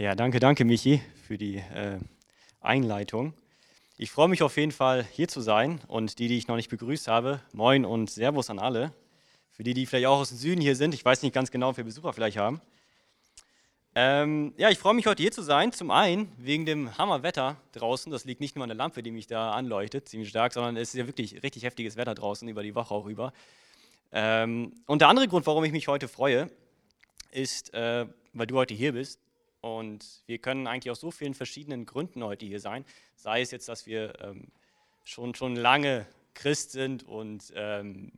Ja, danke, danke, Michi, für die äh, Einleitung. Ich freue mich auf jeden Fall, hier zu sein. Und die, die ich noch nicht begrüßt habe, moin und Servus an alle. Für die, die vielleicht auch aus dem Süden hier sind, ich weiß nicht ganz genau, ob wir Besucher vielleicht haben. Ähm, ja, ich freue mich heute hier zu sein. Zum einen wegen dem Hammerwetter draußen. Das liegt nicht nur an der Lampe, die mich da anleuchtet, ziemlich stark, sondern es ist ja wirklich richtig heftiges Wetter draußen über die Woche auch über. Ähm, und der andere Grund, warum ich mich heute freue, ist, äh, weil du heute hier bist. Und wir können eigentlich aus so vielen verschiedenen Gründen heute hier sein. Sei es jetzt, dass wir ähm, schon, schon lange Christ sind und ähm,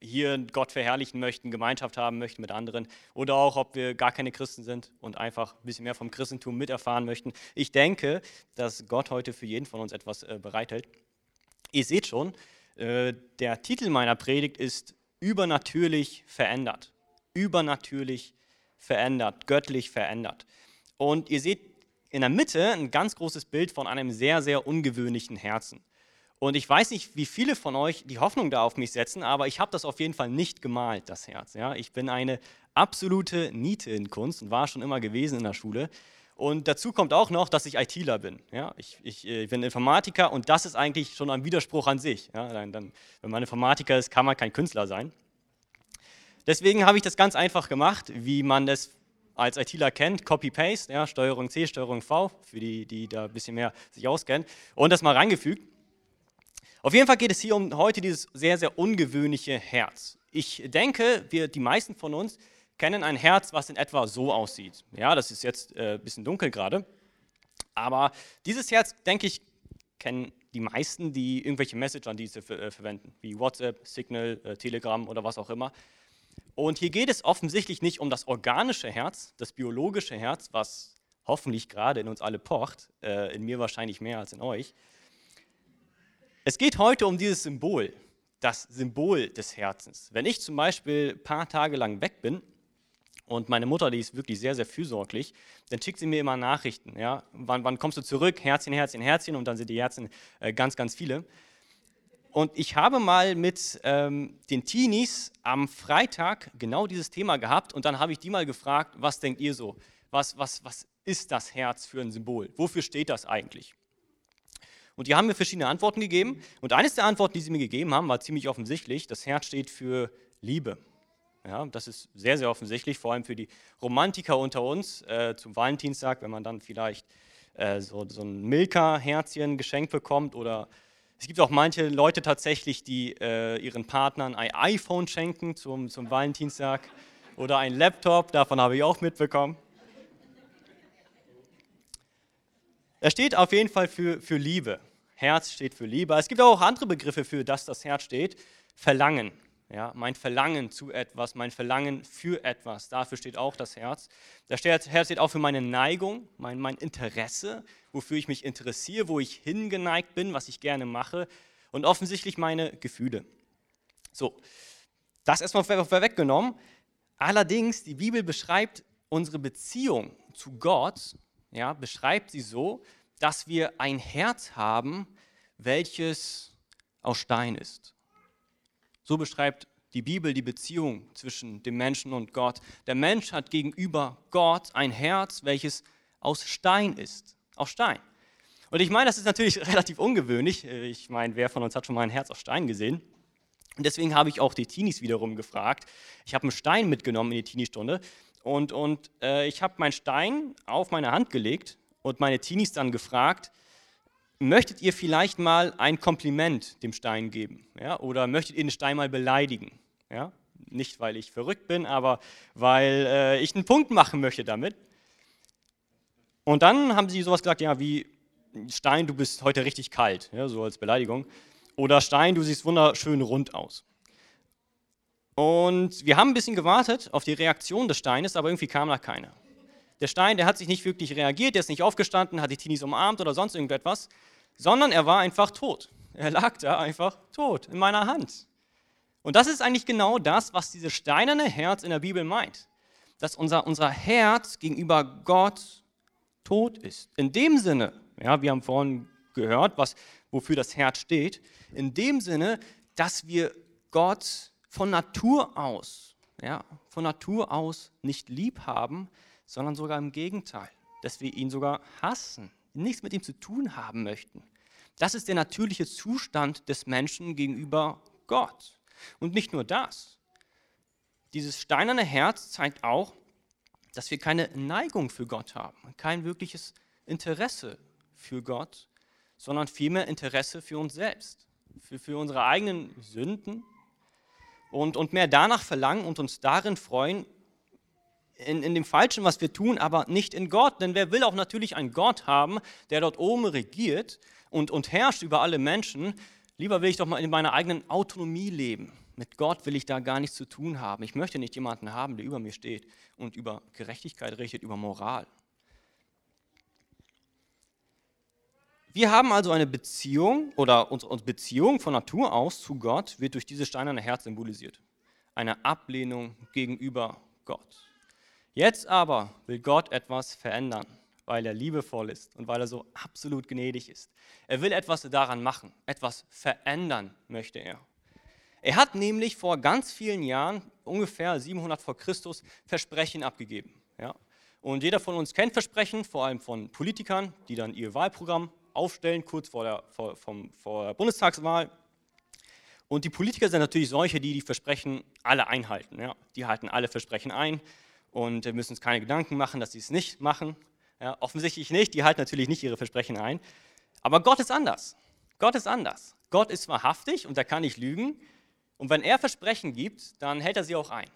hier Gott verherrlichen möchten, Gemeinschaft haben möchten mit anderen oder auch, ob wir gar keine Christen sind und einfach ein bisschen mehr vom Christentum miterfahren möchten. Ich denke, dass Gott heute für jeden von uns etwas äh, bereithält. Ihr seht schon, äh, der Titel meiner Predigt ist übernatürlich verändert. Übernatürlich verändert, göttlich verändert. Und ihr seht in der Mitte ein ganz großes Bild von einem sehr, sehr ungewöhnlichen Herzen. Und ich weiß nicht, wie viele von euch die Hoffnung da auf mich setzen, aber ich habe das auf jeden Fall nicht gemalt, das Herz. Ja? Ich bin eine absolute Niete in Kunst und war schon immer gewesen in der Schule. Und dazu kommt auch noch, dass ich ITler bin. Ja? Ich, ich, ich, bin Informatiker und das ist eigentlich schon ein Widerspruch an sich. Ja? Dann, dann, wenn man Informatiker ist, kann man kein Künstler sein. Deswegen habe ich das ganz einfach gemacht, wie man das als ITler kennt, Copy-Paste, ja, Steuerung C, Steuerung V, für die, die da ein bisschen mehr sich auskennen, und das mal reingefügt. Auf jeden Fall geht es hier um heute dieses sehr, sehr ungewöhnliche Herz. Ich denke, wir, die meisten von uns kennen ein Herz, was in etwa so aussieht. Ja, das ist jetzt äh, ein bisschen dunkel gerade. Aber dieses Herz, denke ich, kennen die meisten, die irgendwelche Messenger-Dienste äh, verwenden, wie WhatsApp, Signal, äh, Telegram oder was auch immer. Und hier geht es offensichtlich nicht um das organische Herz, das biologische Herz, was hoffentlich gerade in uns alle pocht, äh, in mir wahrscheinlich mehr als in euch. Es geht heute um dieses Symbol, das Symbol des Herzens. Wenn ich zum Beispiel ein paar Tage lang weg bin und meine Mutter, die ist wirklich sehr, sehr fürsorglich, dann schickt sie mir immer Nachrichten. Ja? Wann, wann kommst du zurück? Herzchen, Herzchen, Herzchen und dann sind die Herzen äh, ganz, ganz viele. Und ich habe mal mit ähm, den Teenies am Freitag genau dieses Thema gehabt und dann habe ich die mal gefragt, was denkt ihr so? Was, was, was ist das Herz für ein Symbol? Wofür steht das eigentlich? Und die haben mir verschiedene Antworten gegeben. Und eines der Antworten, die sie mir gegeben haben, war ziemlich offensichtlich. Das Herz steht für Liebe. Ja, das ist sehr, sehr offensichtlich, vor allem für die Romantiker unter uns. Äh, zum Valentinstag, wenn man dann vielleicht äh, so, so ein Milka-Herzchen geschenkt bekommt oder es gibt auch manche Leute tatsächlich, die äh, ihren Partnern ein iPhone schenken zum, zum Valentinstag oder ein Laptop, davon habe ich auch mitbekommen. Er steht auf jeden Fall für, für Liebe. Herz steht für Liebe. Es gibt auch andere Begriffe für das das Herz steht. Verlangen. Ja, mein Verlangen zu etwas, mein Verlangen für etwas, dafür steht auch das Herz. Das Herz steht auch für meine Neigung, mein, mein Interesse, wofür ich mich interessiere, wo ich hingeneigt bin, was ich gerne mache und offensichtlich meine Gefühle. So, das erstmal vorweggenommen. Allerdings, die Bibel beschreibt unsere Beziehung zu Gott, ja, beschreibt sie so, dass wir ein Herz haben, welches aus Stein ist. So beschreibt die Bibel die Beziehung zwischen dem Menschen und Gott. Der Mensch hat gegenüber Gott ein Herz, welches aus Stein ist. Aus Stein. Und ich meine, das ist natürlich relativ ungewöhnlich. Ich meine, wer von uns hat schon mal ein Herz aus Stein gesehen? Und deswegen habe ich auch die Teenies wiederum gefragt. Ich habe einen Stein mitgenommen in die Teenie-Stunde und, und äh, ich habe meinen Stein auf meine Hand gelegt und meine Teenies dann gefragt, möchtet ihr vielleicht mal ein Kompliment dem Stein geben? Ja? Oder möchtet ihr den Stein mal beleidigen? Ja? Nicht, weil ich verrückt bin, aber weil äh, ich einen Punkt machen möchte damit. Und dann haben sie sowas gesagt, ja, wie Stein, du bist heute richtig kalt, ja, so als Beleidigung. Oder Stein, du siehst wunderschön rund aus. Und wir haben ein bisschen gewartet auf die Reaktion des Steines, aber irgendwie kam da keine. Der Stein, der hat sich nicht wirklich reagiert, der ist nicht aufgestanden, hat die Teenies umarmt oder sonst irgendetwas, sondern er war einfach tot. Er lag da einfach tot in meiner Hand. Und das ist eigentlich genau das, was dieses steinerne Herz in der Bibel meint. Dass unser, unser Herz gegenüber Gott tot ist. In dem Sinne, ja, wir haben vorhin gehört, was, wofür das Herz steht, in dem Sinne, dass wir Gott von Natur aus, ja, von Natur aus nicht lieb haben, sondern sogar im Gegenteil. dass wir ihn sogar hassen, nichts mit ihm zu tun haben möchten. Das ist der natürliche Zustand des Menschen gegenüber Gott. Und nicht nur das. Dieses steinerne Herz zeigt auch, dass wir keine Neigung für Gott haben, kein wirkliches Interesse für Gott, sondern vielmehr Interesse für uns selbst, für, für unsere eigenen Sünden und, und mehr danach verlangen und uns darin freuen, in, in dem Falschen, was wir tun, aber nicht in Gott. Denn wer will auch natürlich einen Gott haben, der dort oben regiert und, und herrscht über alle Menschen? Lieber will ich doch mal in meiner eigenen Autonomie leben. Mit Gott will ich da gar nichts zu tun haben. Ich möchte nicht jemanden haben, der über mir steht und über Gerechtigkeit richtet, über Moral. Wir haben also eine Beziehung oder unsere Beziehung von Natur aus zu Gott wird durch dieses steinerne Herz symbolisiert. Eine Ablehnung gegenüber Gott. Jetzt aber will Gott etwas verändern, weil er liebevoll ist und weil er so absolut gnädig ist. Er will etwas daran machen, etwas verändern möchte er. Er hat nämlich vor ganz vielen Jahren, ungefähr 700 vor Christus, Versprechen abgegeben. Ja? Und jeder von uns kennt Versprechen, vor allem von Politikern, die dann ihr Wahlprogramm aufstellen, kurz vor der, vor, vom, vor der Bundestagswahl. Und die Politiker sind natürlich solche, die die Versprechen alle einhalten. Ja? Die halten alle Versprechen ein und wir müssen uns keine Gedanken machen, dass sie es nicht machen. Ja, offensichtlich nicht, die halten natürlich nicht ihre Versprechen ein. Aber Gott ist anders. Gott ist anders. Gott ist wahrhaftig und er kann nicht lügen. Und wenn er Versprechen gibt, dann hält er sie auch ein.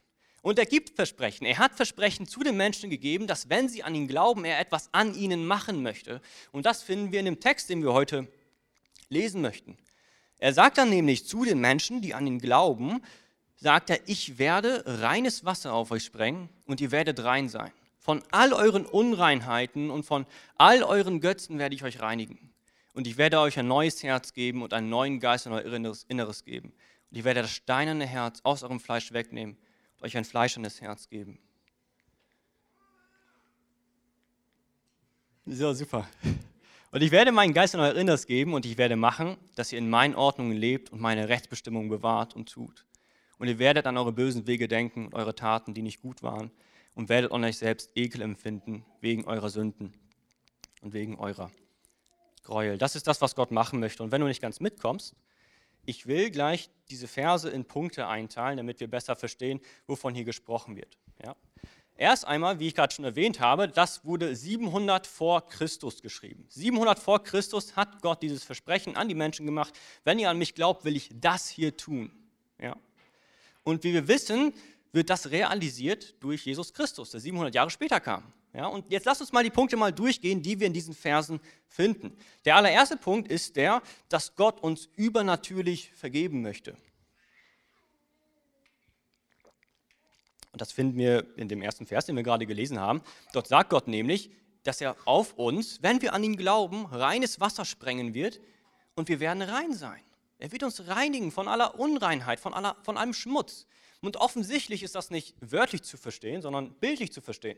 Und er gibt Versprechen. Er hat Versprechen zu den Menschen gegeben, dass wenn sie an ihn glauben, er etwas an ihnen machen möchte. Und das finden wir in dem Text, den wir heute lesen möchten. Er sagt dann nämlich zu den Menschen, die an ihn glauben, sagt er, ich werde reines Wasser auf euch sprengen und ihr werdet rein sein. Von all euren Unreinheiten und von all euren Götzen werde ich euch reinigen. Und ich werde euch ein neues Herz geben und einen neuen Geist in euer Inneres, geben. Und ich werde das steinerne Herz aus eurem Fleisch wegnehmen und euch ein fleischernes Herz geben. So, super. Und ich werde meinen Geist in euer Inneres geben und ich werde machen, dass ihr in meinen Ordnungen lebt und meine Rechtsbestimmungen bewahrt und tut. Und ihr werdet an eure bösen Wege denken und eure Taten, die nicht gut waren, und werdet an euch selbst Ekel empfinden wegen eurer Sünden und wegen eurer Gräuel. Das ist das, was Gott machen möchte. Und wenn du nicht ganz mitkommst, ich will gleich diese Verse in Punkte einteilen, damit wir besser verstehen, wovon hier gesprochen wird. Ja? Erst einmal, wie ich gerade schon erwähnt habe, das wurde 700 vor Christus geschrieben. 700 vor Christus hat Gott dieses Versprechen an die Menschen gemacht. Wenn ihr an mich glaubt, will ich das hier tun. Ja? Und wie wir wissen, wird das realisiert durch Jesus Christus, der 700 Jahre später kam. Ja, und jetzt lasst uns mal die Punkte mal durchgehen, die wir in diesen Versen finden. Der allererste Punkt ist der, dass Gott uns übernatürlich vergeben möchte. Und das finden wir in dem ersten Vers, den wir gerade gelesen haben. Dort sagt Gott nämlich, dass er auf uns, wenn wir an ihn glauben, reines Wasser sprengen wird und wir werden rein sein. Er wird uns reinigen von aller Unreinheit, von, aller, von allem Schmutz. Und offensichtlich ist das nicht wörtlich zu verstehen, sondern bildlich zu verstehen.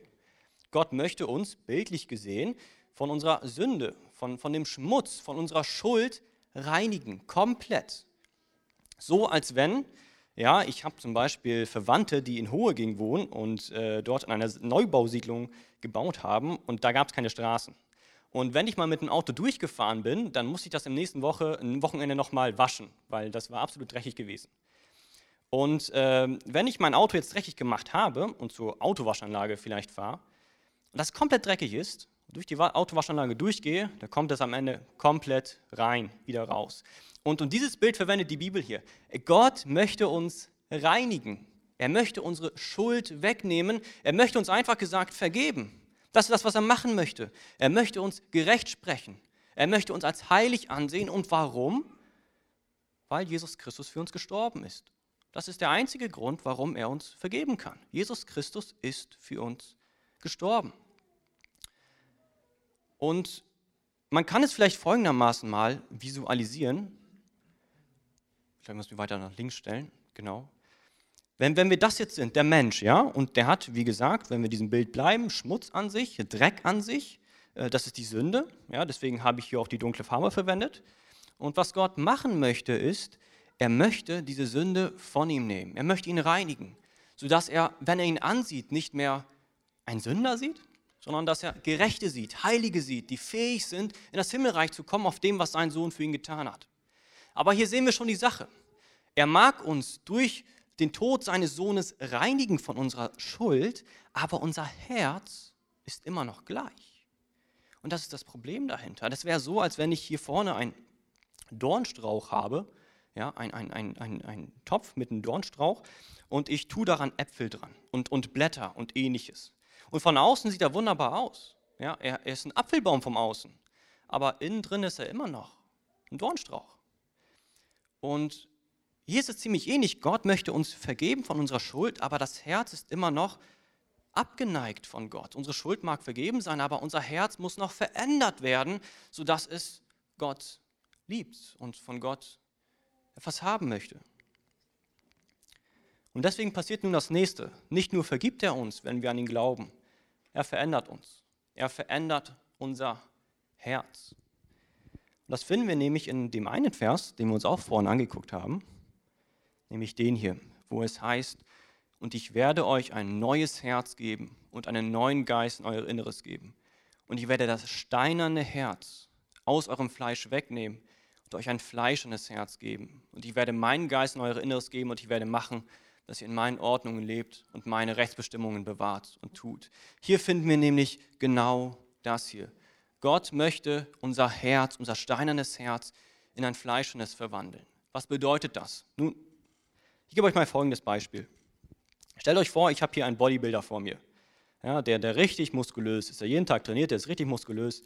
Gott möchte uns, bildlich gesehen, von unserer Sünde, von, von dem Schmutz, von unserer Schuld reinigen, komplett. So als wenn, ja, ich habe zum Beispiel Verwandte, die in Hohe ging wohnen und äh, dort in einer Neubausiedlung gebaut haben und da gab es keine Straßen. Und wenn ich mal mit dem Auto durchgefahren bin, dann musste ich das im nächsten Woche, Wochenende nochmal waschen, weil das war absolut dreckig gewesen. Und äh, wenn ich mein Auto jetzt dreckig gemacht habe und zur Autowaschanlage vielleicht fahre und das komplett dreckig ist, durch die Autowaschanlage durchgehe, dann kommt das am Ende komplett rein, wieder raus. Und, und dieses Bild verwendet die Bibel hier. Gott möchte uns reinigen. Er möchte unsere Schuld wegnehmen. Er möchte uns einfach gesagt vergeben. Das ist das, was er machen möchte. Er möchte uns gerecht sprechen. Er möchte uns als heilig ansehen. Und warum? Weil Jesus Christus für uns gestorben ist. Das ist der einzige Grund, warum er uns vergeben kann. Jesus Christus ist für uns gestorben. Und man kann es vielleicht folgendermaßen mal visualisieren. Vielleicht ich mich weiter nach links stellen. Genau. Wenn, wenn wir das jetzt sind, der Mensch, ja, und der hat, wie gesagt, wenn wir diesem Bild bleiben, Schmutz an sich, Dreck an sich, äh, das ist die Sünde, ja, deswegen habe ich hier auch die dunkle Farbe verwendet. Und was Gott machen möchte, ist, er möchte diese Sünde von ihm nehmen. Er möchte ihn reinigen, sodass er, wenn er ihn ansieht, nicht mehr ein Sünder sieht, sondern dass er Gerechte sieht, Heilige sieht, die fähig sind, in das Himmelreich zu kommen auf dem, was sein Sohn für ihn getan hat. Aber hier sehen wir schon die Sache. Er mag uns durch den Tod seines Sohnes reinigen von unserer Schuld, aber unser Herz ist immer noch gleich. Und das ist das Problem dahinter. Das wäre so, als wenn ich hier vorne einen Dornstrauch habe, ja, ein, ein, ein, ein, ein Topf mit einem Dornstrauch, und ich tue daran Äpfel dran und, und Blätter und ähnliches. Und von außen sieht er wunderbar aus. Ja, er, er ist ein Apfelbaum vom Außen, aber innen drin ist er immer noch ein Dornstrauch. Und hier ist es ziemlich ähnlich. Gott möchte uns vergeben von unserer Schuld, aber das Herz ist immer noch abgeneigt von Gott. Unsere Schuld mag vergeben sein, aber unser Herz muss noch verändert werden, sodass es Gott liebt und von Gott etwas haben möchte. Und deswegen passiert nun das nächste. Nicht nur vergibt er uns, wenn wir an ihn glauben, er verändert uns. Er verändert unser Herz. Das finden wir nämlich in dem einen Vers, den wir uns auch vorhin angeguckt haben, nämlich den hier, wo es heißt, und ich werde euch ein neues Herz geben und einen neuen Geist in euer Inneres geben. Und ich werde das steinerne Herz aus eurem Fleisch wegnehmen und euch ein fleischendes Herz geben. Und ich werde meinen Geist in euer Inneres geben und ich werde machen, dass ihr in meinen Ordnungen lebt und meine Rechtsbestimmungen bewahrt und tut. Hier finden wir nämlich genau das hier. Gott möchte unser Herz, unser steinernes Herz in ein fleischendes verwandeln. Was bedeutet das? Nun, ich gebe euch mal folgendes Beispiel. Stellt euch vor, ich habe hier einen Bodybuilder vor mir, ja, der, der richtig muskulös ist, der jeden Tag trainiert, der ist richtig muskulös.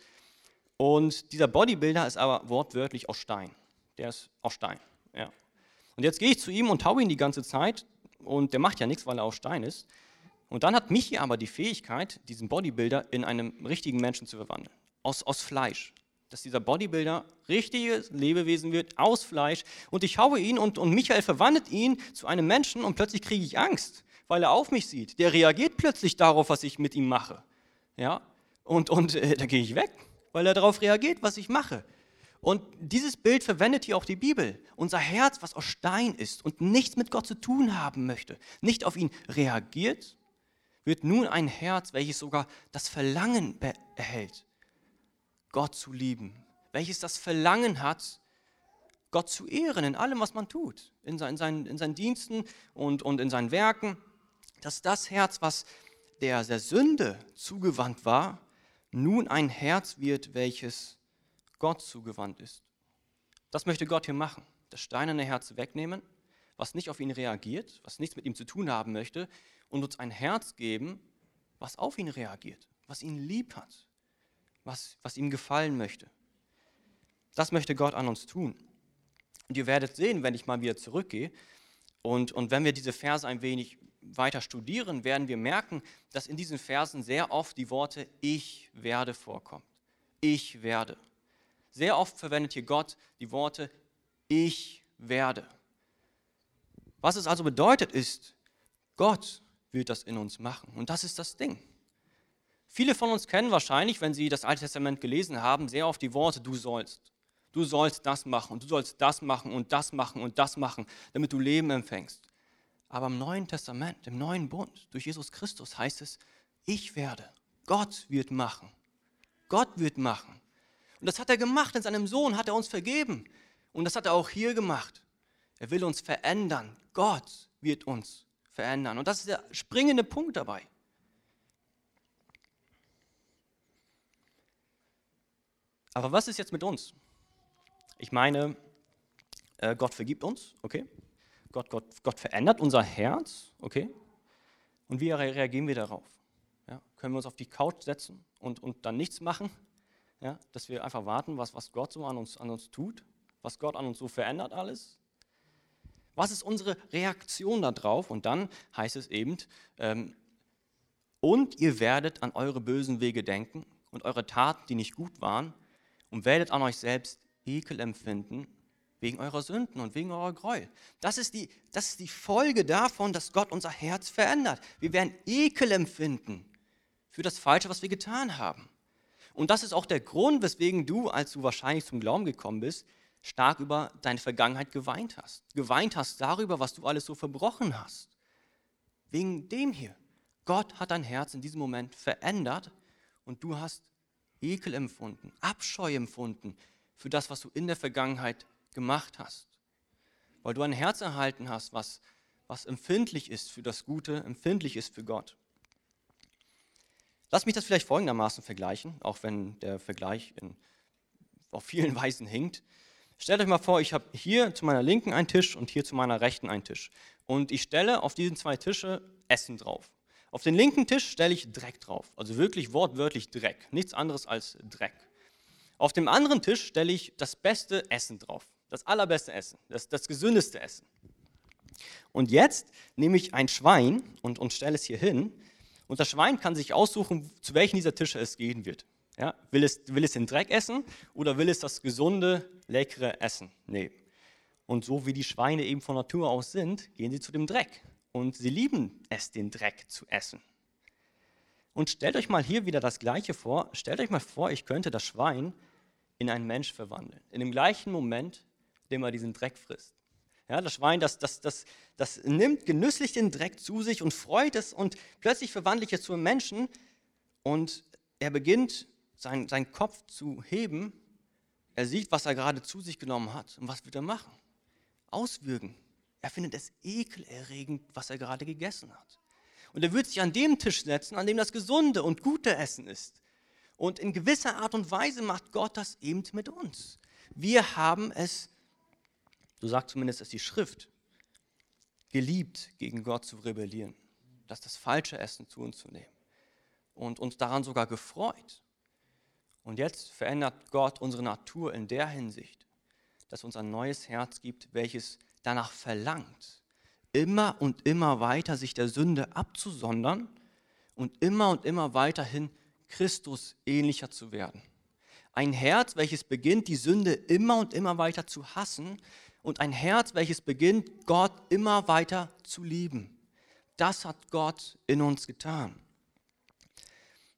Und dieser Bodybuilder ist aber wortwörtlich aus Stein. Der ist aus Stein. Ja. Und jetzt gehe ich zu ihm und haue ihn die ganze Zeit und der macht ja nichts, weil er aus Stein ist. Und dann hat Michi aber die Fähigkeit, diesen Bodybuilder in einen richtigen Menschen zu verwandeln. Aus, aus Fleisch. Dass dieser Bodybuilder richtiges Lebewesen wird, aus Fleisch. Und ich haue ihn und, und Michael verwandelt ihn zu einem Menschen und plötzlich kriege ich Angst, weil er auf mich sieht. Der reagiert plötzlich darauf, was ich mit ihm mache. Ja? Und, und äh, da gehe ich weg, weil er darauf reagiert, was ich mache. Und dieses Bild verwendet hier auch die Bibel. Unser Herz, was aus Stein ist und nichts mit Gott zu tun haben möchte, nicht auf ihn reagiert, wird nun ein Herz, welches sogar das Verlangen erhält, Gott zu lieben, welches das Verlangen hat, Gott zu ehren in allem, was man tut, in, seinen, in seinen Diensten und, und in seinen Werken, dass das Herz, was der, der Sünde zugewandt war, nun ein Herz wird, welches Gott zugewandt ist. Das möchte Gott hier machen. Das steinerne Herz wegnehmen, was nicht auf ihn reagiert, was nichts mit ihm zu tun haben möchte, und uns ein Herz geben, was auf ihn reagiert, was ihn lieb hat, was, was ihm gefallen möchte. Das möchte Gott an uns tun. Und ihr werdet sehen, wenn ich mal wieder zurückgehe und, und wenn wir diese Verse ein wenig weiter studieren, werden wir merken, dass in diesen Versen sehr oft die Worte Ich werde vorkommt. Ich werde. Sehr oft verwendet hier Gott die Worte ich werde. Was es also bedeutet ist, Gott wird das in uns machen. Und das ist das Ding. Viele von uns kennen wahrscheinlich, wenn sie das Alte Testament gelesen haben, sehr oft die Worte du sollst. Du sollst das machen und du sollst das machen und das machen und das machen, damit du Leben empfängst. Aber im Neuen Testament, im neuen Bund, durch Jesus Christus heißt es, ich werde. Gott wird machen. Gott wird machen. Und das hat er gemacht. In seinem Sohn hat er uns vergeben. Und das hat er auch hier gemacht. Er will uns verändern. Gott wird uns verändern. Und das ist der springende Punkt dabei. Aber was ist jetzt mit uns? Ich meine, äh, Gott vergibt uns, okay? Gott, Gott, Gott verändert unser Herz, okay? Und wie reagieren wir darauf? Ja, können wir uns auf die Couch setzen und, und dann nichts machen? Ja, dass wir einfach warten, was, was Gott so an uns, an uns tut, was Gott an uns so verändert alles. Was ist unsere Reaktion darauf? Und dann heißt es eben, ähm, und ihr werdet an eure bösen Wege denken und eure Taten, die nicht gut waren, und werdet an euch selbst Ekel empfinden wegen eurer Sünden und wegen eurer Gräuel. Das ist, die, das ist die Folge davon, dass Gott unser Herz verändert. Wir werden Ekel empfinden für das Falsche, was wir getan haben. Und das ist auch der Grund, weswegen du, als du wahrscheinlich zum Glauben gekommen bist, stark über deine Vergangenheit geweint hast. Geweint hast darüber, was du alles so verbrochen hast. Wegen dem hier. Gott hat dein Herz in diesem Moment verändert und du hast Ekel empfunden, Abscheu empfunden für das, was du in der Vergangenheit gemacht hast. Weil du ein Herz erhalten hast, was, was empfindlich ist für das Gute, empfindlich ist für Gott. Lass mich das vielleicht folgendermaßen vergleichen, auch wenn der Vergleich in, auf vielen Weisen hinkt. Stellt euch mal vor, ich habe hier zu meiner linken einen Tisch und hier zu meiner rechten einen Tisch. Und ich stelle auf diesen zwei Tische Essen drauf. Auf den linken Tisch stelle ich Dreck drauf, also wirklich wortwörtlich Dreck, nichts anderes als Dreck. Auf dem anderen Tisch stelle ich das beste Essen drauf, das allerbeste Essen, das, das gesündeste Essen. Und jetzt nehme ich ein Schwein und, und stelle es hier hin. Und das Schwein kann sich aussuchen, zu welchen dieser Tische es gehen wird. Ja, will, es, will es den Dreck essen oder will es das gesunde, leckere Essen nehmen? Und so wie die Schweine eben von Natur aus sind, gehen sie zu dem Dreck und sie lieben es, den Dreck zu essen. Und stellt euch mal hier wieder das Gleiche vor. Stellt euch mal vor, ich könnte das Schwein in einen Mensch verwandeln. In dem gleichen Moment, in dem er diesen Dreck frisst. Ja, das Schwein, das, das, das, das nimmt genüsslich den Dreck zu sich und freut es und plötzlich verwandle ich es zu einem Menschen und er beginnt, sein, seinen Kopf zu heben. Er sieht, was er gerade zu sich genommen hat. Und was wird er machen? Auswürgen. Er findet es ekelerregend, was er gerade gegessen hat. Und er wird sich an dem Tisch setzen, an dem das gesunde und gute Essen ist. Und in gewisser Art und Weise macht Gott das eben mit uns. Wir haben es, so sagt zumindest es die Schrift, geliebt, gegen Gott zu rebellieren, das das falsche Essen zu uns zu nehmen und uns daran sogar gefreut. Und jetzt verändert Gott unsere Natur in der Hinsicht, dass uns ein neues Herz gibt, welches danach verlangt, immer und immer weiter sich der Sünde abzusondern und immer und immer weiterhin Christus ähnlicher zu werden. Ein Herz, welches beginnt, die Sünde immer und immer weiter zu hassen und ein Herz, welches beginnt, Gott immer weiter zu lieben. Das hat Gott in uns getan.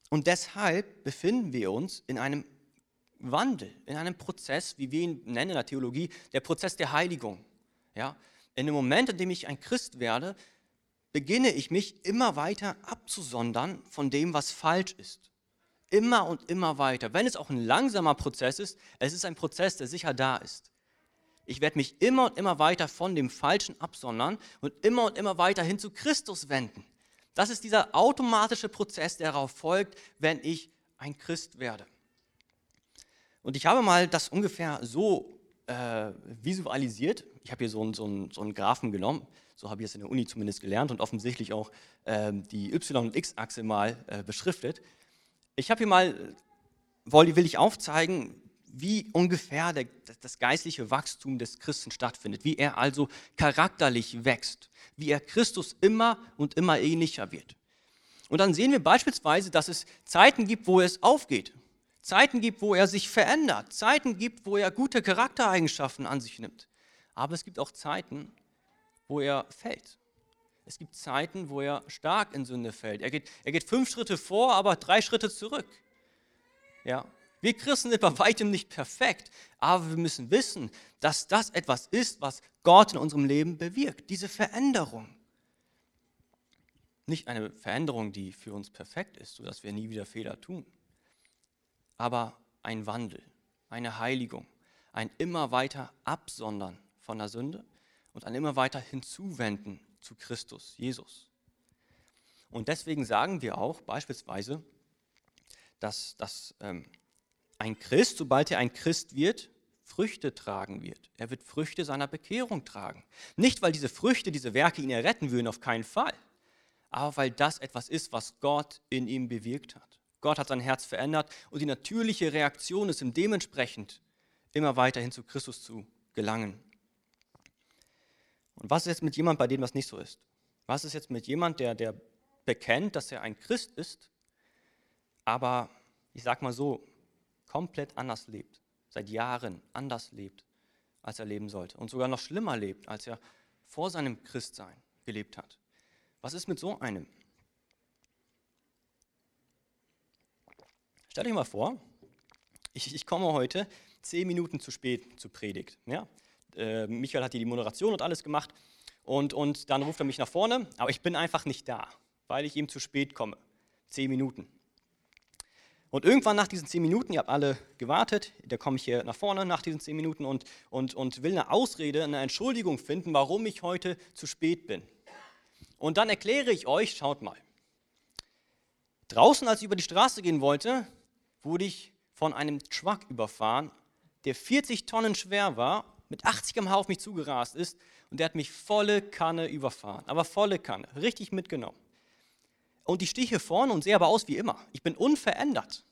Und deshalb befinden wir uns in einem Wandel, in einem Prozess, wie wir ihn nennen in der Theologie, der Prozess der Heiligung. Ja? In dem Moment, in dem ich ein Christ werde, beginne ich mich immer weiter abzusondern von dem, was falsch ist. Immer und immer weiter. Wenn es auch ein langsamer Prozess ist, es ist ein Prozess, der sicher da ist. Ich werde mich immer und immer weiter von dem Falschen absondern und immer und immer weiter hin zu Christus wenden. Das ist dieser automatische Prozess, der darauf folgt, wenn ich ein Christ werde. Und ich habe mal das ungefähr so äh, visualisiert. Ich habe hier so einen, so, so einen Graphen genommen, so habe ich es in der Uni zumindest gelernt und offensichtlich auch äh, die Y- und X-Achse mal äh, beschriftet. Ich habe hier mal, will ich aufzeigen, wie ungefähr der, das geistliche Wachstum des Christen stattfindet, wie er also charakterlich wächst, wie er Christus immer und immer ähnlicher wird. Und dann sehen wir beispielsweise, dass es Zeiten gibt, wo es aufgeht, Zeiten gibt, wo er sich verändert, Zeiten gibt, wo er gute Charaktereigenschaften an sich nimmt. Aber es gibt auch Zeiten, wo er fällt. Es gibt Zeiten, wo er stark in Sünde fällt. Er geht, er geht fünf Schritte vor, aber drei Schritte zurück. Ja, wir Christen sind bei weitem nicht perfekt, aber wir müssen wissen, dass das etwas ist, was Gott in unserem Leben bewirkt, diese Veränderung. Nicht eine Veränderung, die für uns perfekt ist, sodass wir nie wieder Fehler tun, aber ein Wandel, eine Heiligung, ein immer weiter Absondern von der Sünde und ein immer weiter Hinzuwenden zu Christus, Jesus. Und deswegen sagen wir auch beispielsweise, dass, dass ähm, ein Christ, sobald er ein Christ wird, Früchte tragen wird. Er wird Früchte seiner Bekehrung tragen. Nicht, weil diese Früchte, diese Werke ihn erretten würden, auf keinen Fall, aber weil das etwas ist, was Gott in ihm bewirkt hat. Gott hat sein Herz verändert und die natürliche Reaktion ist ihm dementsprechend immer weiterhin zu Christus zu gelangen. Und was ist jetzt mit jemand, bei dem das nicht so ist? Was ist jetzt mit jemand, der, der bekennt, dass er ein Christ ist, aber ich sag mal so, komplett anders lebt, seit Jahren anders lebt, als er leben sollte und sogar noch schlimmer lebt, als er vor seinem Christsein gelebt hat? Was ist mit so einem? Stellt euch mal vor, ich, ich, komme heute zehn Minuten zu spät zur Predigt. Ja? Äh, Michael hat hier die Moderation und alles gemacht und, und dann ruft er mich nach vorne, aber ich bin einfach nicht da, weil ich ihm zu spät komme. Zehn Minuten. Und irgendwann nach diesen zehn Minuten, ihr habt alle gewartet, da komme ich hier nach vorne nach diesen zehn Minuten und, und, und will eine Ausrede, eine Entschuldigung finden, warum ich heute zu spät bin. Und dann erkläre ich euch, schaut mal. Draußen, als ich über die Straße gehen wollte, wurde ich von einem Truck überfahren, der 40 Tonnen schwer war, mit 80 km/h auf mich zugerast ist und der hat mich volle Kanne überfahren. Aber volle Kanne, richtig mitgenommen. Und ich stehe hier vorne und sehe aber aus wie immer. Ich bin unverändert.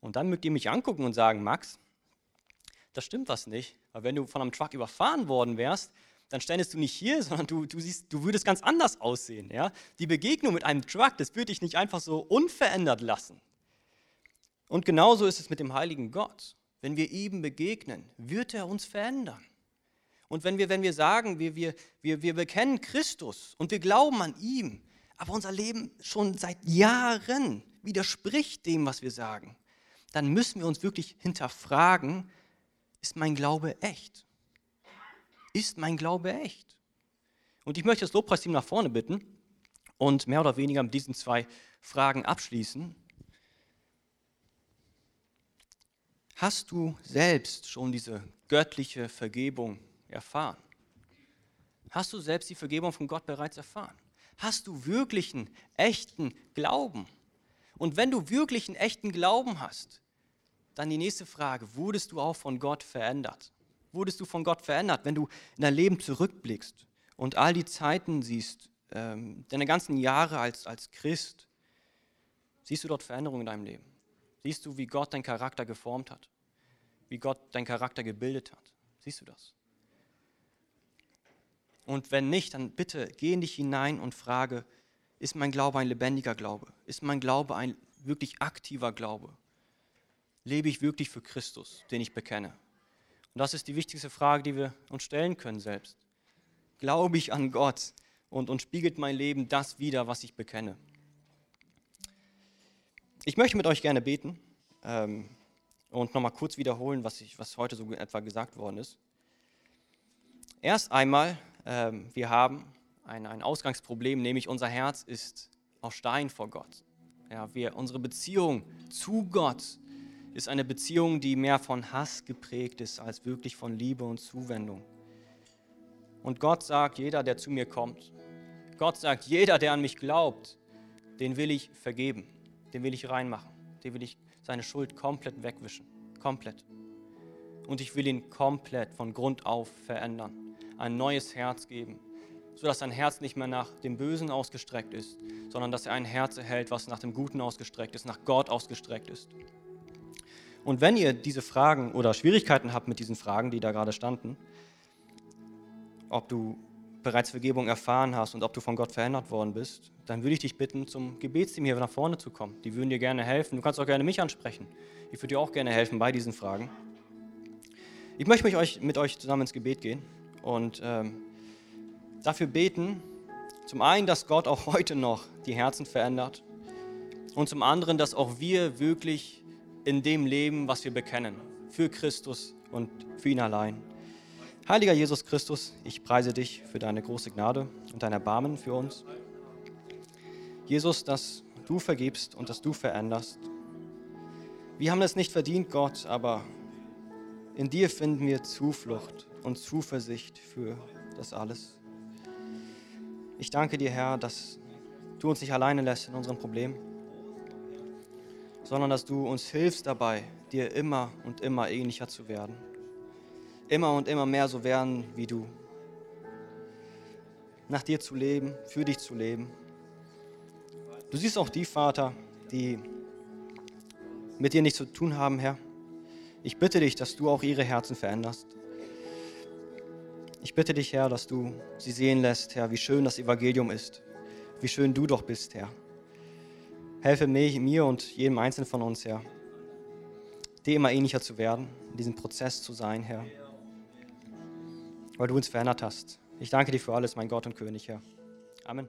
Und dann mögt ihr mich angucken und sagen, Max, das stimmt was nicht. Weil wenn du von einem Truck überfahren worden wärst, dann ständest du nicht hier, sondern du, du, siehst, du würdest ganz anders aussehen. Ja? Die Begegnung mit einem Truck, das würde dich nicht einfach so unverändert lassen. Und genauso ist es mit dem heiligen Gott. Wenn wir ihm begegnen, wird er uns verändern. Und wenn wir, wenn wir sagen, wir, wir, wir, wir bekennen Christus und wir glauben an ihm, aber unser Leben schon seit Jahren widerspricht dem, was wir sagen, dann müssen wir uns wirklich hinterfragen, ist mein Glaube echt? Ist mein Glaube echt? Und ich möchte das Lobpreisteam nach vorne bitten und mehr oder weniger mit diesen zwei Fragen abschließen. Hast du selbst schon diese göttliche Vergebung erfahren? Hast du selbst die Vergebung von Gott bereits erfahren? Hast du wirklichen, echten Glauben? Und wenn du wirklichen, echten Glauben hast, dann die nächste Frage, wurdest du auch von Gott verändert? Wurdest du von Gott verändert, wenn du in dein Leben zurückblickst und all die Zeiten siehst, ähm, deine ganzen Jahre als, als Christ, siehst du dort Veränderungen in deinem Leben? Siehst du, wie Gott deinen Charakter geformt hat? Wie Gott deinen Charakter gebildet hat? Siehst du das? Und wenn nicht, dann bitte geh in dich hinein und frage, ist mein Glaube ein lebendiger Glaube? Ist mein Glaube ein wirklich aktiver Glaube? Lebe ich wirklich für Christus, den ich bekenne? Und das ist die wichtigste Frage, die wir uns stellen können selbst. Glaube ich an Gott und, und spiegelt mein Leben das wider, was ich bekenne? Ich möchte mit euch gerne beten ähm, und nochmal kurz wiederholen, was, ich, was heute so etwa gesagt worden ist. Erst einmal ähm, wir haben ein, ein Ausgangsproblem, nämlich unser Herz ist aus Stein vor Gott. Ja, wir, unsere Beziehung zu Gott ist eine Beziehung, die mehr von Hass geprägt ist als wirklich von Liebe und Zuwendung. Und Gott sagt, jeder, der zu mir kommt, Gott sagt, jeder, der an mich glaubt, den will ich vergeben, den will ich reinmachen, den will ich seine Schuld komplett wegwischen, komplett. Und ich will ihn komplett von Grund auf verändern ein neues Herz geben, sodass sein Herz nicht mehr nach dem Bösen ausgestreckt ist, sondern dass er ein Herz erhält, was nach dem Guten ausgestreckt ist, nach Gott ausgestreckt ist. Und wenn ihr diese Fragen oder Schwierigkeiten habt mit diesen Fragen, die da gerade standen, ob du bereits Vergebung erfahren hast und ob du von Gott verändert worden bist, dann würde ich dich bitten, zum Gebetsteam hier nach vorne zu kommen. Die würden dir gerne helfen. Du kannst auch gerne mich ansprechen. Ich würde dir auch gerne helfen bei diesen Fragen. Ich möchte mit euch, mit euch zusammen ins Gebet gehen und ähm, dafür beten, zum einen, dass Gott auch heute noch die Herzen verändert und zum anderen, dass auch wir wirklich in dem leben, was wir bekennen, für Christus und für ihn allein. Heiliger Jesus Christus, ich preise dich für deine große Gnade und dein Erbarmen für uns. Jesus, dass du vergibst und dass du veränderst. Wir haben es nicht verdient, Gott, aber in dir finden wir Zuflucht und Zuversicht für das alles. Ich danke dir, Herr, dass du uns nicht alleine lässt in unseren Problemen, sondern dass du uns hilfst dabei, dir immer und immer ähnlicher zu werden. Immer und immer mehr so werden wie du. Nach dir zu leben, für dich zu leben. Du siehst auch die, Vater, die mit dir nichts zu tun haben, Herr. Ich bitte dich, dass du auch ihre Herzen veränderst. Ich bitte dich, Herr, dass du sie sehen lässt, Herr, wie schön das Evangelium ist, wie schön du doch bist, Herr. Helfe mir und jedem Einzelnen von uns, Herr, dir immer ähnlicher zu werden, in diesem Prozess zu sein, Herr, weil du uns verändert hast. Ich danke dir für alles, mein Gott und König, Herr. Amen.